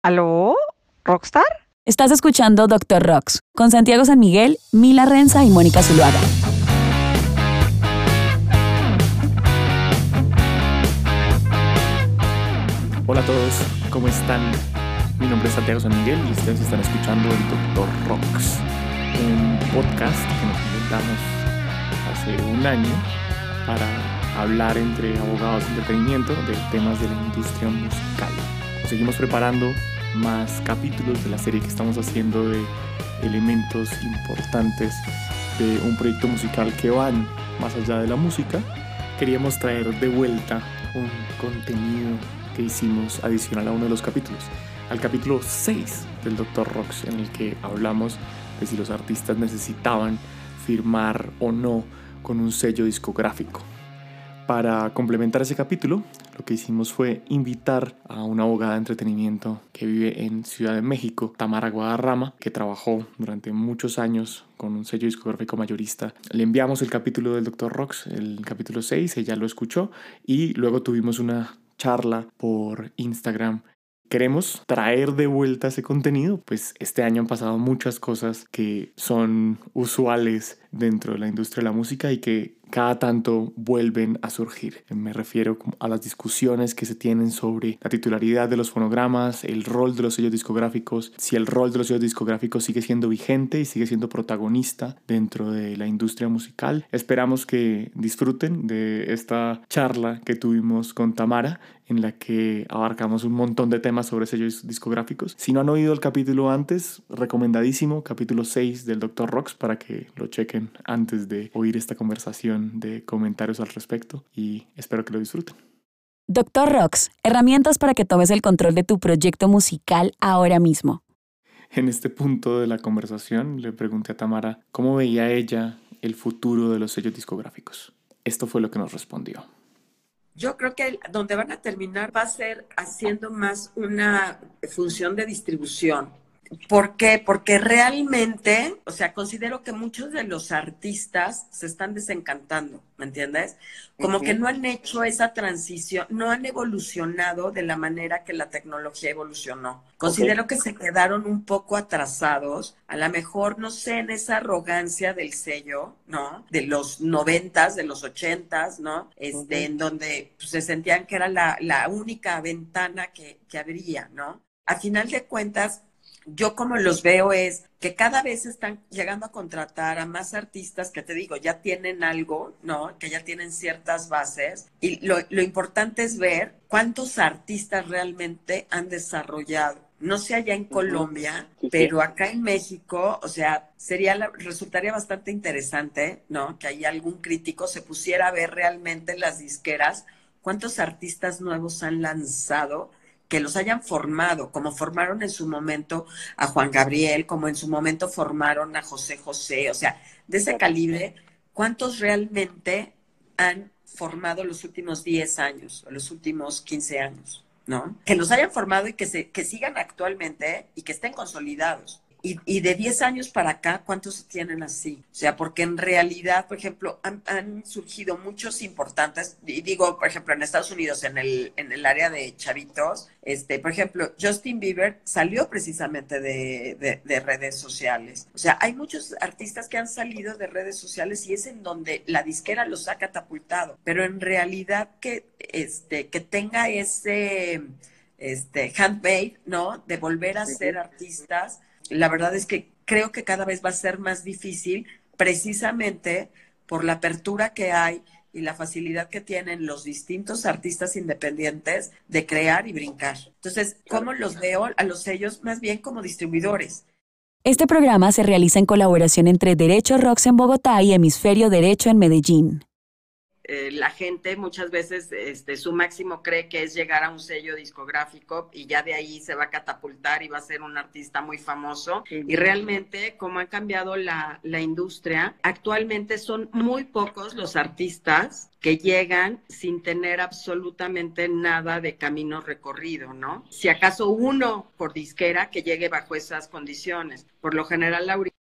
¿Aló? ¿Rockstar? Estás escuchando Doctor Rocks con Santiago San Miguel, Mila Renza y Mónica Zuluaga. Hola a todos, ¿cómo están? Mi nombre es Santiago San Miguel y ustedes están escuchando el Doctor Rocks, un podcast que nos inventamos hace un año para hablar entre abogados de entretenimiento de temas de la industria musical. Seguimos preparando más capítulos de la serie que estamos haciendo de elementos importantes de un proyecto musical que van más allá de la música. Queríamos traer de vuelta un contenido que hicimos adicional a uno de los capítulos, al capítulo 6 del Dr. Rocks, en el que hablamos de si los artistas necesitaban firmar o no con un sello discográfico. Para complementar ese capítulo, lo que hicimos fue invitar a una abogada de entretenimiento que vive en Ciudad de México, Tamara Guadarrama, que trabajó durante muchos años con un sello discográfico mayorista. Le enviamos el capítulo del Dr. Rocks, el capítulo 6, ella lo escuchó y luego tuvimos una charla por Instagram queremos traer de vuelta ese contenido, pues este año han pasado muchas cosas que son usuales dentro de la industria de la música y que cada tanto vuelven a surgir. Me refiero a las discusiones que se tienen sobre la titularidad de los fonogramas, el rol de los sellos discográficos, si el rol de los sellos discográficos sigue siendo vigente y sigue siendo protagonista dentro de la industria musical. Esperamos que disfruten de esta charla que tuvimos con Tamara en la que abarcamos un montón de temas sobre sellos discográficos. Si no han oído el capítulo antes, recomendadísimo, capítulo 6 del Dr. Rocks para que lo chequen antes de oír esta conversación de comentarios al respecto y espero que lo disfruten. Doctor Rocks, herramientas para que tomes el control de tu proyecto musical ahora mismo. En este punto de la conversación le pregunté a Tamara cómo veía ella el futuro de los sellos discográficos. Esto fue lo que nos respondió. Yo creo que donde van a terminar va a ser haciendo más una función de distribución ¿Por qué? Porque realmente, o sea, considero que muchos de los artistas se están desencantando, ¿me entiendes? Como que no han hecho esa transición, no han evolucionado de la manera que la tecnología evolucionó. Considero que se quedaron un poco atrasados, a lo mejor, no sé, en esa arrogancia del sello, ¿no? De los noventas, de los ochentas, ¿no? Este, En donde pues, se sentían que era la, la única ventana que, que habría, ¿no? A final de cuentas, yo como los veo es que cada vez están llegando a contratar a más artistas que te digo, ya tienen algo, ¿no? Que ya tienen ciertas bases. Y lo, importante es ver cuántos artistas realmente han desarrollado. No sé allá en Colombia, pero acá en México, o sea, sería resultaría bastante interesante, ¿no? Que ahí algún crítico se pusiera a ver realmente las disqueras cuántos artistas nuevos han lanzado que los hayan formado, como formaron en su momento a Juan Gabriel, como en su momento formaron a José José, o sea, de ese calibre, ¿cuántos realmente han formado los últimos 10 años o los últimos 15 años? ¿No? Que los hayan formado y que, se, que sigan actualmente y que estén consolidados. Y, de 10 años para acá, ¿cuántos tienen así? O sea, porque en realidad, por ejemplo, han, surgido muchos importantes, y digo, por ejemplo, en Estados Unidos, en el, en el área de chavitos, este, por ejemplo, Justin Bieber salió precisamente de, de, redes sociales. O sea, hay muchos artistas que han salido de redes sociales y es en donde la disquera los ha catapultado. Pero en realidad que, este, que tenga ese este, handmade, ¿no? De volver a ser artistas la verdad es que creo que cada vez va a ser más difícil precisamente por la apertura que hay y la facilidad que tienen los distintos artistas independientes de crear y brincar. Entonces, ¿cómo los veo a los sellos más bien como distribuidores? Este programa se realiza en colaboración entre Derecho Rocks en Bogotá y Hemisferio Derecho en Medellín. Eh, la gente muchas veces este, su máximo cree que es llegar a un sello discográfico y ya de ahí se va a catapultar y va a ser un artista muy famoso. Y realmente, como ha cambiado la, la industria, actualmente son muy pocos los artistas que llegan sin tener absolutamente nada de camino recorrido, ¿no? Si acaso uno por disquera que llegue bajo esas condiciones. Por lo general, ahorita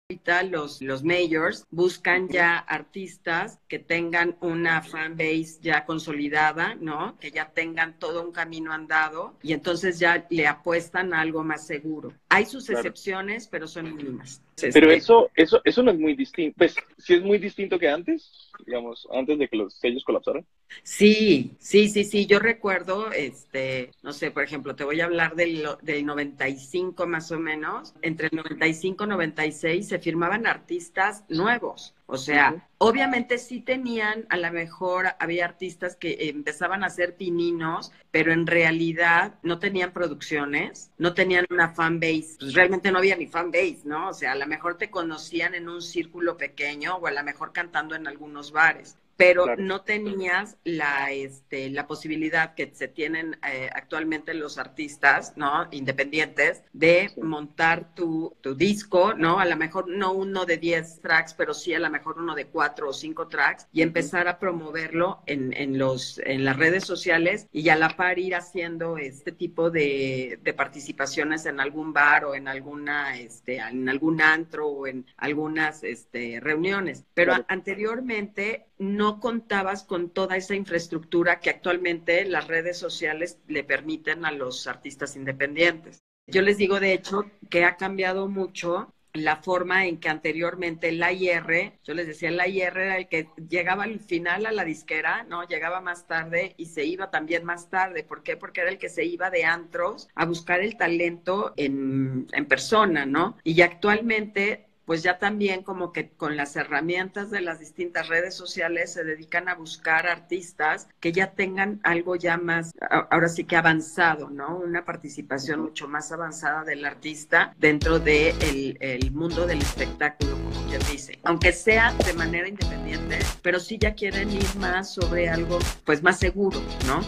los, los majors buscan ya artistas que tengan una fan base ya consolidada, ¿no? Que ya tengan todo un camino andado y entonces ya le apuestan a algo más seguro. Hay sus excepciones, pero son mínimas. Pero eso, eso, eso no es muy distinto. Pues sí es muy distinto que antes, digamos, antes de que los sellos colapsaran. Sí, sí, sí, sí. Yo recuerdo, este, no sé, por ejemplo, te voy a hablar del, del 95 más o menos. Entre el 95 y 96 se firmaban artistas nuevos. O sea, obviamente sí tenían, a lo mejor había artistas que empezaban a ser pininos, pero en realidad no tenían producciones, no tenían una fan base, pues realmente no había ni fan base, ¿no? O sea, a lo mejor te conocían en un círculo pequeño o a lo mejor cantando en algunos bares pero no tenías la, este, la posibilidad que se tienen eh, actualmente los artistas, ¿no? Independientes, de montar tu, tu, disco, ¿no? A lo mejor no uno de 10 tracks, pero sí a lo mejor uno de 4 o 5 tracks y empezar a promoverlo en, en, los, en las redes sociales y a la par ir haciendo este tipo de, de participaciones en algún bar o en alguna, este, en algún antro o en algunas este, reuniones. Pero anteriormente no contabas con toda esa infraestructura que actualmente las redes sociales le permiten a los artistas independientes. Yo les digo, de hecho, que ha cambiado mucho la forma en que anteriormente la IR, yo les decía, la IR era el que llegaba al final a la disquera, ¿no? Llegaba más tarde y se iba también más tarde. ¿Por qué? Porque era el que se iba de antros a buscar el talento en, en persona, ¿no? Y actualmente pues ya también como que con las herramientas de las distintas redes sociales se dedican a buscar artistas que ya tengan algo ya más, ahora sí que avanzado, ¿no? Una participación mucho más avanzada del artista dentro del de el mundo del espectáculo, como quien dice. Aunque sea de manera independiente, pero sí ya quieren ir más sobre algo pues más seguro, ¿no?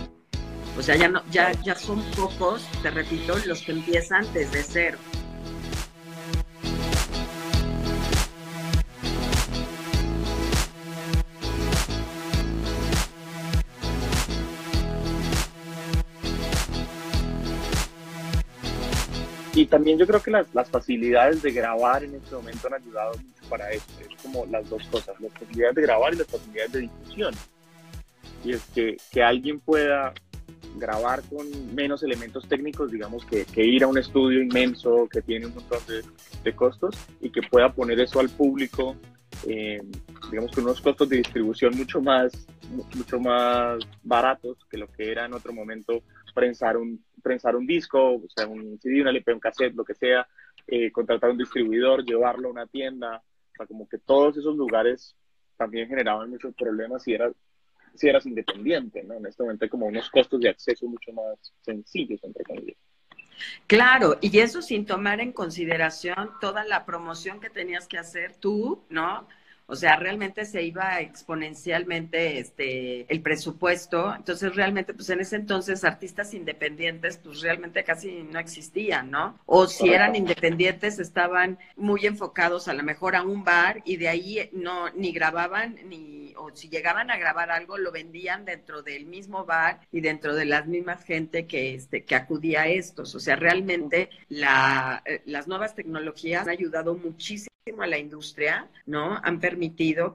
O sea, ya, no, ya, ya son pocos, te repito, los que empiezan desde cero. Y también yo creo que las, las, facilidades de grabar en este momento han ayudado mucho para eso. Es como las dos cosas, las facilidades de grabar y las facilidades de difusión. Y es que, que alguien pueda grabar con menos elementos técnicos, digamos, que, que, ir a un estudio inmenso que tiene un montón de, de costos y que pueda poner eso al público, eh, digamos, con unos costos de distribución mucho más, mucho más baratos que lo que era en otro momento prensar un, prensar un disco, o sea, un CD, una LP, un cassette, lo que sea, eh, contratar un distribuidor, llevarlo a una tienda, o sea, como que todos esos lugares también generaban muchos problemas si eras, si eras independiente, ¿no? En este momento hay como unos costos de acceso mucho más sencillos, entre comillas. Claro, y eso sin tomar en consideración toda la promoción que tenías que hacer tú, ¿no? O sea, realmente se iba exponencialmente este el presupuesto. Entonces, realmente, pues en ese entonces artistas independientes, pues realmente casi no existían, ¿no? O si eran independientes, estaban muy enfocados a lo mejor a un bar y de ahí no ni grababan ni o si llegaban a grabar algo lo vendían dentro del mismo bar y dentro de las mismas gente que este que acudía a estos. O sea, realmente la, eh, las nuevas tecnologías han ayudado muchísimo a la industria, ¿no? Han permitido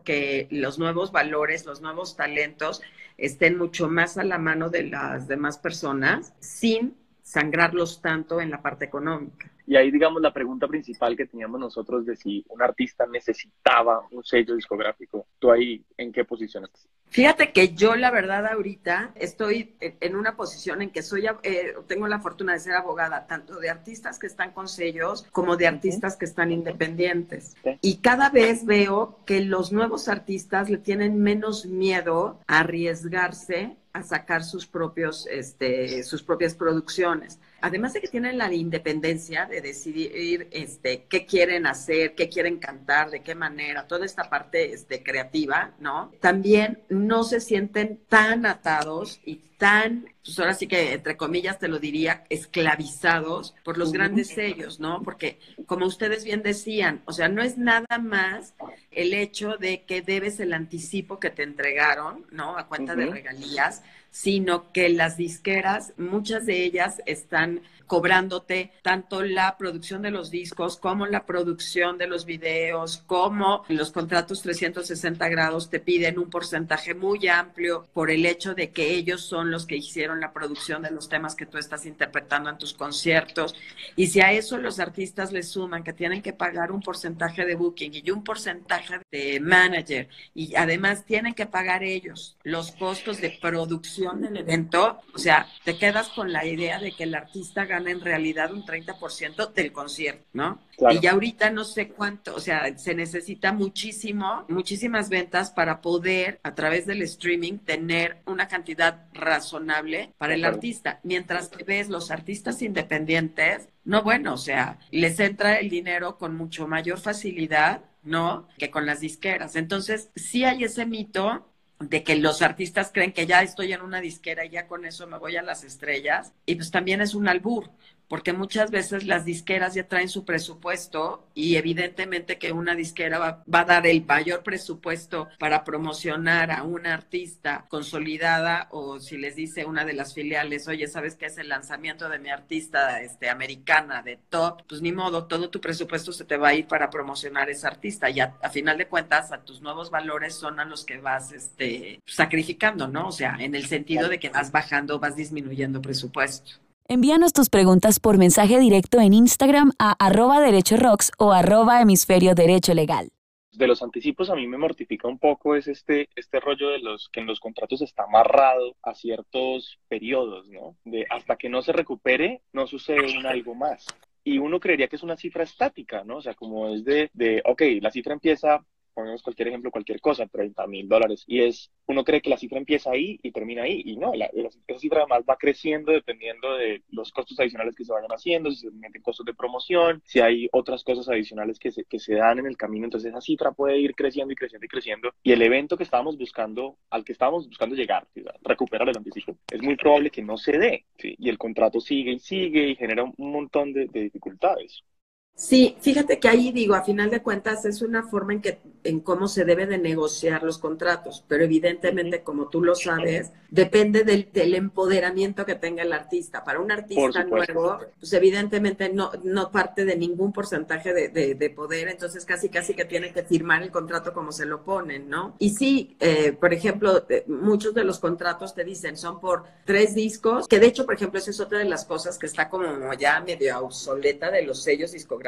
que los nuevos valores, los nuevos talentos estén mucho más a la mano de las demás personas sin sangrarlos tanto en la parte económica. Y ahí, digamos, la pregunta principal que teníamos nosotros de si un artista necesitaba un sello discográfico. ¿Tú ahí en qué posición estás? Fíjate que yo, la verdad, ahorita estoy en una posición en que soy, eh, tengo la fortuna de ser abogada tanto de artistas que están con sellos como de artistas que están independientes. Y cada vez veo que los nuevos artistas le tienen menos miedo a arriesgarse a sacar sus propios, este, sus propias producciones además de que tienen la independencia de decidir este, qué quieren hacer, qué quieren cantar, de qué manera, toda esta parte este, creativa, ¿no? También no se sienten tan atados y tan, pues ahora sí que entre comillas te lo diría, esclavizados por los grandes sellos, ¿no? Porque como ustedes bien decían, o sea, no es nada más el hecho de que debes el anticipo que te entregaron, ¿no? A cuenta de regalías, sino que las disqueras, muchas de ellas están cobrándote tanto la producción de los discos como la producción de los videos, como los contratos 360 grados te piden un porcentaje muy amplio por el hecho de que ellos son los que hicieron la producción de los temas que tú estás interpretando en tus conciertos. Y si a eso los artistas le suman que tienen que pagar un porcentaje de booking y un porcentaje de manager y además tienen que pagar ellos los costos de producción del evento, o sea, te quedas con la idea de que el artista gana en realidad un 30% del concierto, ¿no? Y ya ahorita no sé cuánto, o sea, se necesita muchísimo, muchísimas ventas para poder a través del streaming tener una cantidad razonable para el artista. Mientras que ves los artistas independientes, no bueno, o sea, les entra el dinero con mucho mayor facilidad, ¿no? Que con las disqueras. Entonces, sí hay ese mito de que los artistas creen que ya estoy en una disquera y ya con eso me voy a las estrellas. Y pues también es un albur, porque muchas veces las disqueras ya traen su presupuesto y evidentemente que una disquera va, a dar el mayor presupuesto para promocionar a una artista consolidada o si les dice una de las filiales, oye, ¿sabes qué es el lanzamiento de mi artista este, americana de top? Pues ni modo, todo tu presupuesto se te va a ir para promocionar esa artista y a, a final de cuentas a tus nuevos valores son a los que vas este, sacrificando, ¿no? O sea, en el sentido de que vas bajando, vas disminuyendo presupuesto. Envíanos tus preguntas por mensaje directo en Instagram a arroba rocks o arroba hemisferio derecho legal. De los anticipos a mí me mortifica un poco es este, este rollo de los que en los contratos está amarrado a ciertos periodos, ¿no? De hasta que no se recupere, no sucede un algo más y uno creería que es una cifra estática, ¿no? O sea, como es de, de, ok, la cifra empieza ponemos cualquier ejemplo, cualquier cosa, 30 mil dólares. Y es, uno cree que la cifra empieza ahí y termina ahí. Y no, esa cifra además va creciendo dependiendo de los costos adicionales que se vayan haciendo, si se meten costos de promoción, si hay otras cosas adicionales que se, que se dan en el camino. Entonces esa cifra puede ir creciendo y creciendo y creciendo. Y el evento que estábamos buscando, al que estábamos buscando llegar, recuperar el anticipo, es muy probable que no se dé. Y el contrato sigue y sigue y genera un montón de, de dificultades. Sí, fíjate que ahí digo, a final de cuentas es una forma en que en cómo se debe de negociar los contratos, pero evidentemente, como tú lo sabes, depende del, empoderamiento que tenga el artista. Para un artista nuevo, pues evidentemente no, no parte de ningún porcentaje de, poder, entonces casi casi que tiene que firmar el contrato como se lo ponen, ¿no? Y sí, eh, por ejemplo, eh, muchos de los contratos te dicen son por tres discos, que de hecho, por ejemplo, esa es otra de las cosas que está como ya medio obsoleta de los sellos discográficos,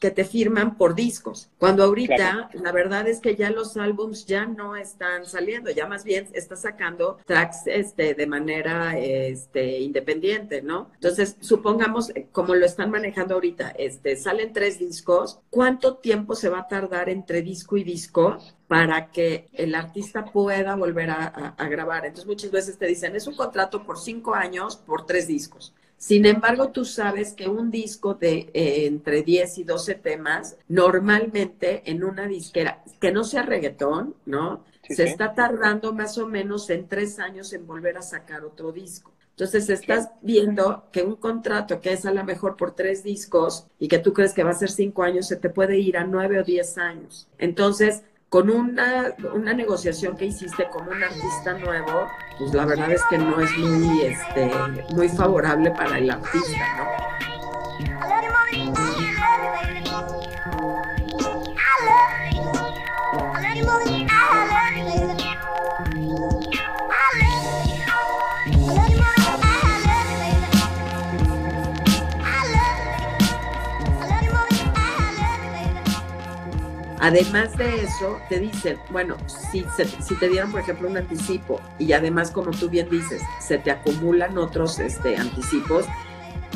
que te firman por discos. Cuando ahorita la verdad es que ya los álbums ya no están saliendo, ya más bien está sacando tracks este, de manera este, independiente, ¿no? Entonces, supongamos, eh, como lo están manejando ahorita, este, salen tres discos, ¿cuánto tiempo se va a tardar entre disco y disco para que el artista pueda volver a, grabar. Entonces muchas veces te dicen, es un contrato por cinco años por tres discos. Sin embargo, tú sabes que un disco de eh, entre 10 y 12 temas, normalmente en una disquera, que no sea reggaetón, ¿no? Se está tardando más o menos en tres años en volver a sacar otro disco. Entonces estás viendo que un contrato que es a lo mejor por tres discos y que tú crees que va a ser cinco años, se te puede ir a nueve o diez años. Entonces, con una, una negociación que hiciste con un artista nuevo, pues la verdad es que no es muy, este, muy favorable para el artista, ¿no? Además de eso, te dicen, bueno, si, si te dieron, por ejemplo, un anticipo y además, como tú bien dices, se te acumulan otros este, anticipos,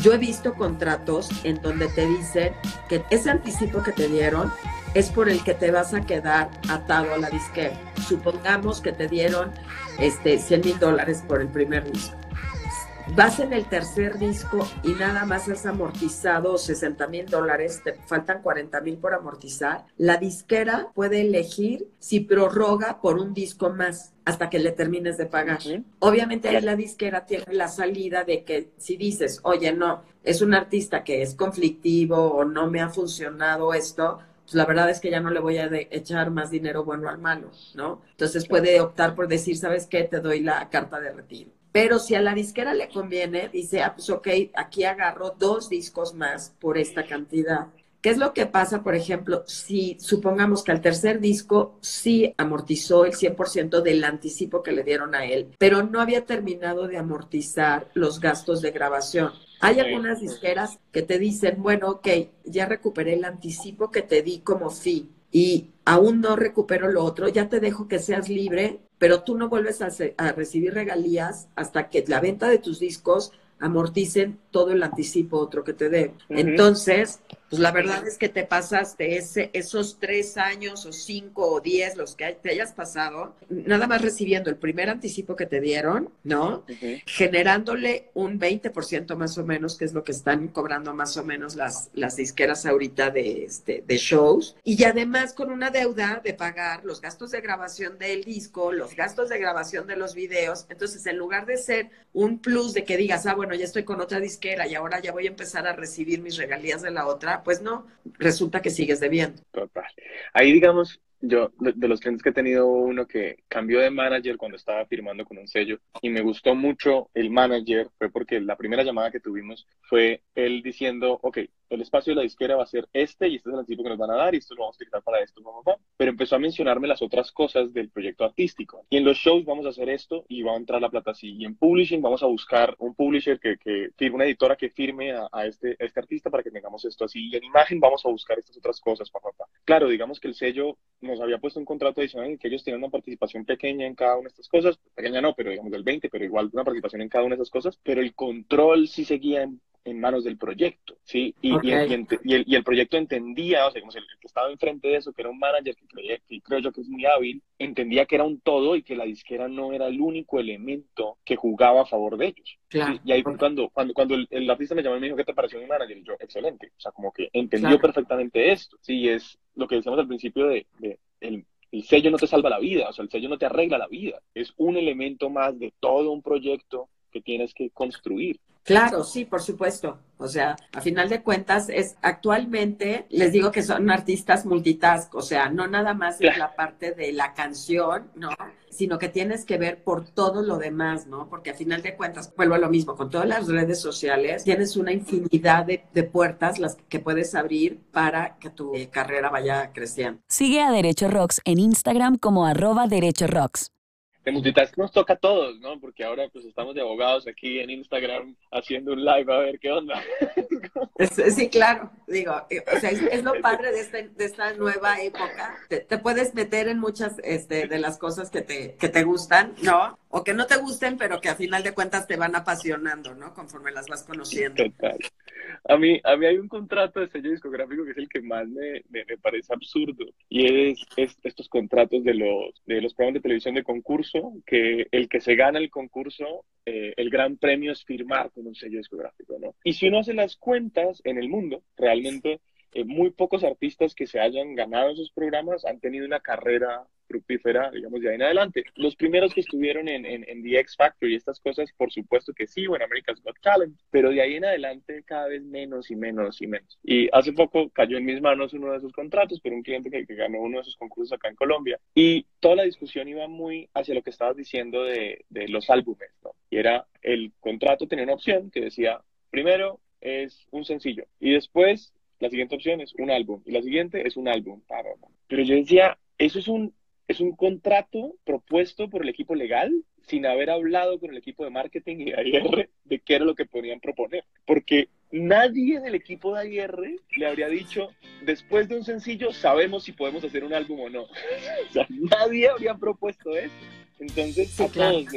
yo he visto contratos en donde te dicen que ese anticipo que te dieron es por el que te vas a quedar atado a la disquera. Supongamos que te dieron este, 100 mil dólares por el primer disco vas en el tercer disco y nada más has amortizado 60 mil dólares, te faltan 40 mil por amortizar, la disquera puede elegir si prorroga por un disco más hasta que le termines de pagar. Obviamente ahí la disquera tiene la salida de que si dices, oye, no, es un artista que es conflictivo o no me ha funcionado esto, pues la verdad es que ya no le voy a echar más dinero bueno al malo, ¿no? Entonces puede optar por decir, ¿sabes qué? Te doy la carta de retiro. Pero si a la disquera le conviene, dice, ah, pues ok, aquí agarro dos discos más por esta cantidad. ¿Qué es lo que pasa, por ejemplo, si supongamos que al tercer disco sí amortizó el 100% del anticipo que le dieron a él, pero no había terminado de amortizar los gastos de grabación? Hay algunas disqueras que te dicen, bueno, ok, ya recuperé el anticipo que te di como fee y aún no recupero lo otro, ya te dejo que seas libre, pero tú no vuelves a, a recibir regalías hasta que la venta de tus discos amorticen todo el anticipo otro que te dé. Entonces, pues la verdad es que te pasaste ese, esos tres años o cinco o diez, los que te hayas pasado, nada más recibiendo el primer anticipo que te dieron, ¿no? Generándole un 20% más o menos, que es lo que están cobrando más o menos las, las disqueras ahorita de, este, de shows. Y además con una deuda de pagar los gastos de grabación del disco, los gastos de grabación de los videos. Entonces, en lugar de ser un plus de que digas, ah, bueno, ya estoy con otra disquera y ahora ya voy a empezar a recibir mis regalías de la otra, pues no, resulta que sigues debiendo. Total. Ahí digamos, yo de, los clientes que he tenido uno que cambió de manager cuando estaba firmando con un sello y me gustó mucho el manager fue porque la primera llamada que tuvimos fue él diciendo, ok, el espacio de la disquera va a ser este y este es el anticipo que nos van a dar y esto lo vamos a utilizar para esto, pero empezó a mencionarme las otras cosas del proyecto artístico. Y en los shows vamos a hacer esto y va a entrar la plata así. Y en publishing vamos a buscar un publisher que, que firme, una editora que firme a, este, este artista para que tengamos esto así. Y en imagen vamos a buscar estas otras cosas, papá. Claro, digamos que el sello nos había puesto un contrato adicional en que ellos tenían una participación pequeña en cada una de estas cosas, pequeña no, pero digamos del 20, pero igual una participación en cada una de esas cosas, pero el control sí seguía en en manos del proyecto, ¿sí? Y, y, el, y, el, proyecto entendía, o sea, como el, que estaba enfrente de eso, que era un manager que, creo yo que es muy hábil, entendía que era un todo y que la disquera no era el único elemento que jugaba a favor de ellos. Y ahí fue cuando, cuando, cuando el, artista me llamó y me dijo, ¿qué te pareció mi manager? Y yo, excelente. O sea, como que entendió perfectamente esto. Sí, es lo que decíamos al principio de, de el, el sello no te salva la vida, o sea, el sello no te arregla la vida. Es un elemento más de todo un proyecto que tienes que construir. Claro, sí, por supuesto. O sea, a final de cuentas, es actualmente, les digo que son artistas multitask, o sea, no nada más es la parte de la canción, ¿no? Sino que tienes que ver por todo lo demás, ¿no? Porque a final de cuentas, vuelvo a lo mismo, con todas las redes sociales, tienes una infinidad de, de puertas las que puedes abrir para que tu carrera vaya creciendo. Sigue a Derecho Rocks en Instagram como arroba Derecho Rocks de multitask nos toca a todos, ¿no? Porque ahora pues estamos de abogados aquí en Instagram haciendo un live a ver qué onda. Sí, claro, digo, eh, o sea, es, lo padre de, este, de esta nueva época. Te, puedes meter en muchas este, de las cosas que te, que te gustan, ¿no? O que no te gusten, pero que a final de cuentas te van apasionando, ¿no? Conforme las vas conociendo. Total. A mí, a mí hay un contrato de sello discográfico que es el que más me, me, parece absurdo y es, es, estos contratos de los, de los programas de televisión de concurso, que el que se gana el concurso, eh, el gran premio es firmar con un sello discográfico, ¿no? Y si uno hace las cuentas en el mundo, realmente eh, muy pocos artistas que se hayan ganado esos programas han tenido una carrera fructífera, digamos, de ahí en adelante. Los primeros que estuvieron en, en, en, The X Factor y estas cosas, por supuesto que sí, o en America's Got Talent, pero de ahí en adelante cada vez menos y menos y menos. Y hace poco cayó en mis manos uno de esos contratos por un cliente que, que ganó uno de esos concursos acá en Colombia. Y toda la discusión iba muy hacia lo que estabas diciendo de, de los álbumes, ¿no? Y era, el contrato tenía una opción que decía, primero es un sencillo y después la siguiente opción es un álbum y la siguiente es un álbum. Pero yo decía, eso es un, es un contrato propuesto por el equipo legal sin haber hablado con el equipo de marketing y de AIR de qué era lo que podían proponer. Porque nadie del equipo de AIR le habría dicho, después de un sencillo, sabemos si podemos hacer un álbum o no. o sea, nadie habría propuesto eso. Entonces, a todos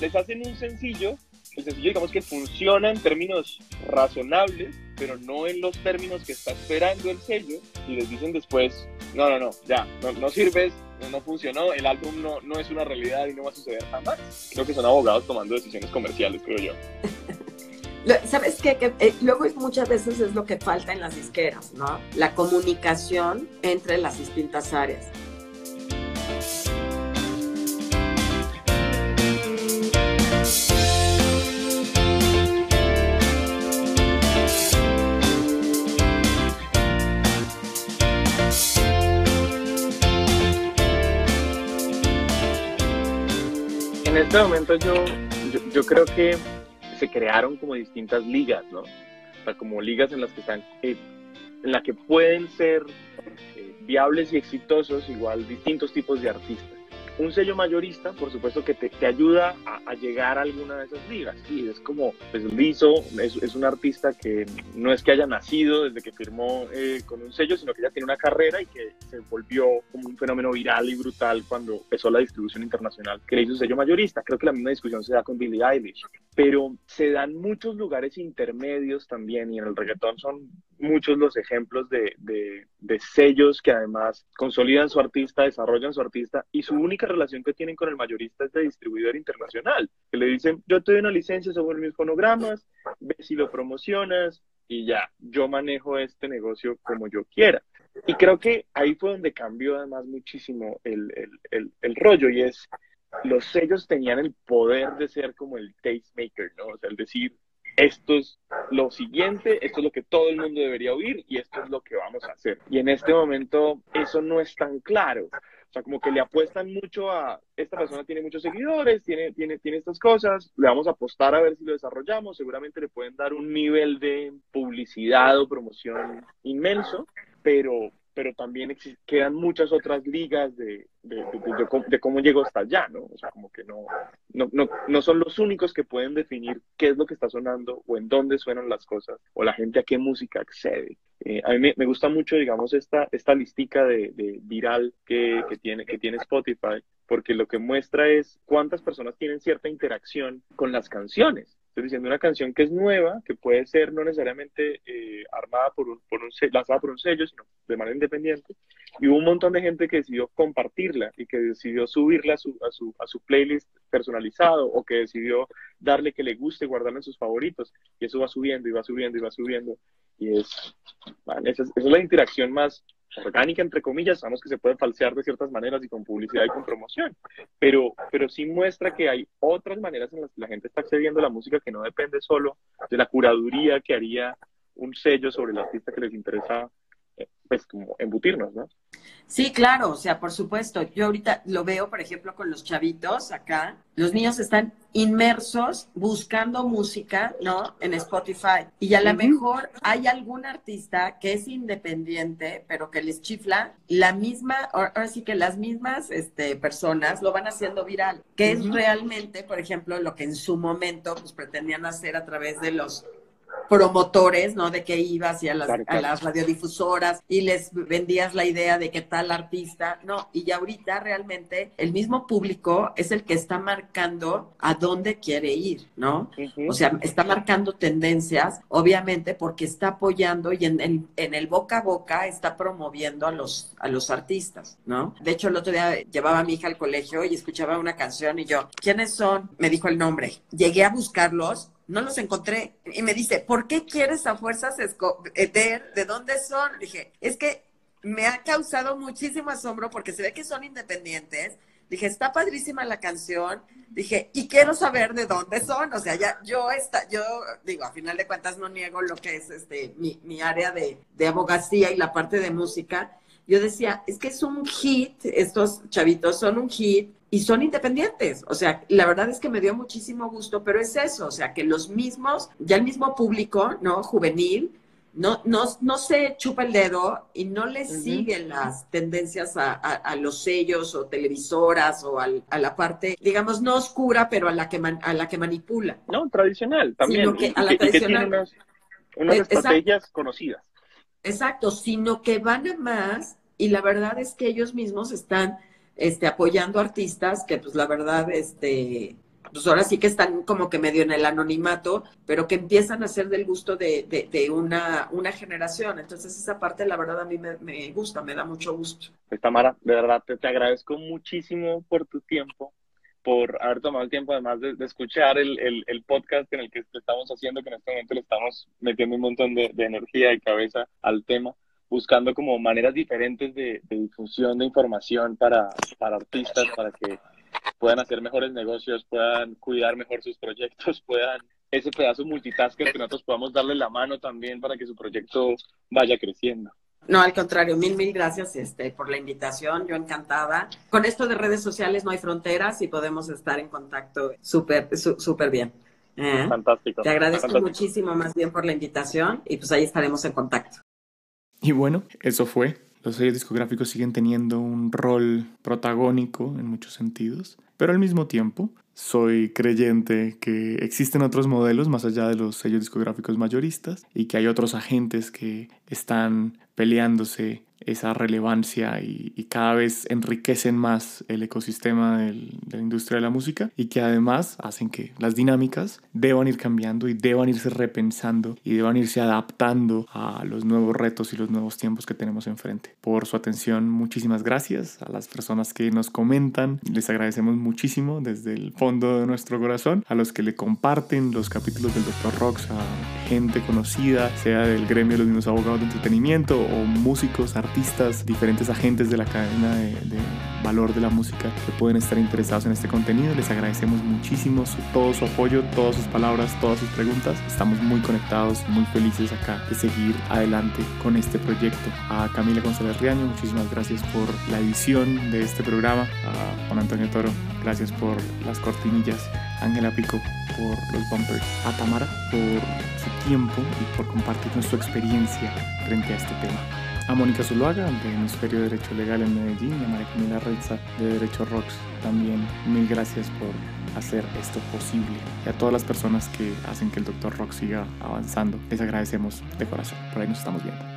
les, hacen un sencillo el sencillo digamos que funciona en términos razonables, pero no en los términos que está esperando el sello, y les dicen después, no, no, no, ya, no, no sirves, no, funcionó, el álbum no, no es una realidad y no va a suceder jamás. Creo que son abogados tomando decisiones comerciales, creo yo. ¿Sabes qué? Que, eh, luego es, muchas veces es lo que falta en las disqueras, ¿no? La comunicación entre las distintas áreas. Este momento yo, yo, creo que se crearon como distintas ligas, ¿no? O sea, como ligas en las que están, eh, en las que pueden ser eh, viables y exitosos igual distintos tipos de artistas un sello mayorista, por supuesto que te, ayuda a, llegar a alguna de esas ligas. Y es como, pues Lizo es, es, un artista que no es que haya nacido desde que firmó eh, con un sello, sino que ya tiene una carrera y que se volvió como un fenómeno viral y brutal cuando empezó la distribución internacional que le un sello mayorista. Creo que la misma discusión se da con Billie Eilish. Pero se dan muchos lugares intermedios también y en el reggaetón son muchos los ejemplos de, de, sellos que además consolidan su artista, desarrollan su artista y su única relación que tienen con el mayorista es de distribuidor internacional, que le dicen, yo te doy una licencia sobre mis fonogramas, ve si lo promocionas y ya, yo manejo este negocio como yo quiera. Y creo que ahí fue donde cambió además muchísimo el, el, el, rollo y es, los sellos tenían el poder de ser como el tastemaker, ¿no? O sea, el decir, esto es lo siguiente, esto es lo que todo el mundo debería oír y esto es lo que vamos a hacer. Y en este momento eso no es tan claro. O sea, como que le apuestan mucho a, esta persona tiene muchos seguidores, tiene, tiene, tiene estas cosas, le vamos a apostar a ver si lo desarrollamos, seguramente le pueden dar un nivel de publicidad o promoción inmenso, pero, pero también quedan muchas otras ligas de, de, de, cómo llegó hasta allá, ¿no? O sea, como que no, no, no, no, son los únicos que pueden definir qué es lo que está sonando o en dónde suenan las cosas o la gente a qué música accede. Eh, a mí me, me, gusta mucho, digamos, esta, esta listica de, viral que, que, tiene, que tiene Spotify, porque lo que muestra es cuántas personas tienen cierta interacción con las canciones. Estoy diciendo una canción que es nueva, que puede ser no necesariamente eh, armada por un, por un, lanzada por un sello, sino de manera independiente. Y hubo un montón de gente que decidió compartirla y que decidió subirla a su, a su, a su playlist personalizado o que decidió darle que le guste, guardarla en sus favoritos. Y eso va subiendo y va subiendo y va subiendo. Y es, esa, es, la interacción más orgánica, entre comillas, sabemos que se puede falsear de ciertas maneras y con publicidad y con promoción, pero, pero sí muestra que hay otras maneras en las que la gente está accediendo a la música que no depende solo de la curaduría que haría un sello sobre el artista que les interesa pues como embutirnos, ¿no? Sí, claro, o sea, por supuesto. Yo ahorita lo veo, por ejemplo, con los chavitos acá. Los niños están inmersos buscando música, ¿no? En Spotify. Y a lo mejor hay algún artista que es independiente, pero que les chifla. La misma, ahora sí que las mismas este, personas lo van haciendo viral. Que es realmente, por ejemplo, lo que en su momento pues pretendían hacer a través de los promotores, ¿no? De que ibas y a las, a las radiodifusoras y les vendías la idea de que tal artista, no, y ya ahorita realmente el mismo público es el que está marcando a dónde quiere ir, ¿no? O sea, está marcando tendencias, obviamente, porque está apoyando y en el, en el boca a boca está promoviendo a los, a los artistas, ¿no? De hecho, el otro día llevaba a mi hija al colegio y escuchaba una canción y yo, ¿quiénes son? Me dijo el nombre. Llegué a buscarlos no los encontré. Y me dice, ¿por qué quieres a fuerzas ver de dónde son? Dije, es que me ha causado muchísimo asombro porque se ve que son independientes. Dije, está padrísima la canción. Dije, y quiero saber de dónde son. O sea, ya yo está, yo digo, a final de cuentas no niego lo que es este mi, mi área de, de abogacía y la parte de música. Yo decía, es que es un hit, estos chavitos son un hit y son independientes. O sea, la verdad es que me dio muchísimo gusto, pero es eso, o sea, que los mismos, ya el mismo público, ¿no? Juvenil, no, no, no se chupa el dedo y no le siguen las tendencias a, a, los sellos o televisoras o a la parte, digamos, no oscura, pero a la que, a la que manipula. No, tradicional también. Sino que a la tradicional. unas, unas eh, estrategias conocidas. Exacto, sino que van a más y la verdad es que ellos mismos están este, apoyando artistas que pues la verdad, este, pues ahora sí que están como que medio en el anonimato, pero que empiezan a ser del gusto de, de, una, una generación. Entonces esa parte la verdad a mí me, gusta, me da mucho gusto. Pues Tamara, de verdad te, agradezco muchísimo por tu tiempo, por haber tomado el tiempo además de, escuchar el, el, podcast en el que estamos haciendo, que en este momento le estamos metiendo un montón de, energía y cabeza al tema buscando como maneras diferentes de, difusión de información para, para artistas, para que puedan hacer mejores negocios, puedan cuidar mejor sus proyectos, puedan ese pedazo multitasker que nosotros podamos darle la mano también para que su proyecto vaya creciendo. No, al contrario, mil, mil gracias este, por la invitación. Yo encantada. Con esto de redes sociales no hay fronteras y podemos estar en contacto súper, súper bien. ¿Eh? Fantástico. Te agradezco muchísimo más bien por la invitación y pues ahí estaremos en contacto. Y bueno, eso fue. Los sellos discográficos siguen teniendo un rol protagónico en muchos sentidos, pero al mismo tiempo soy creyente que existen otros modelos más allá de los sellos discográficos mayoristas y que hay otros agentes que están peleándose esa relevancia y, cada vez enriquecen más el ecosistema de la industria de la música y que además hacen que las dinámicas deban ir cambiando y deban irse repensando y deban irse adaptando a los nuevos retos y los nuevos tiempos que tenemos enfrente. Por su atención, muchísimas gracias a las personas que nos comentan, les agradecemos muchísimo desde el fondo de nuestro corazón, a los que le comparten los capítulos del Dr. Rocks a gente conocida, sea del gremio de los mismos abogados de entretenimiento o músicos, artistas, diferentes agentes de la cadena de, valor de la música que pueden estar interesados en este contenido. Les agradecemos muchísimo todo su apoyo, todas sus palabras, todas sus preguntas. Estamos muy conectados, muy felices acá de seguir adelante con este proyecto. A Camila González Riaño, muchísimas gracias por la edición de este programa. A Juan Antonio Toro, gracias por las cortinillas. Ángela Pico por los bumpers. A Tamara por su tiempo y por compartir su experiencia frente a este tema a Mónica Zuluaga de Hemisferio de Derecho Legal en Medellín y a María Camila Reiza de Derecho Rocks también. Mil gracias por hacer esto posible y a todas las personas que hacen que el Dr. Rock siga avanzando. Les agradecemos de corazón. Por ahí nos estamos viendo.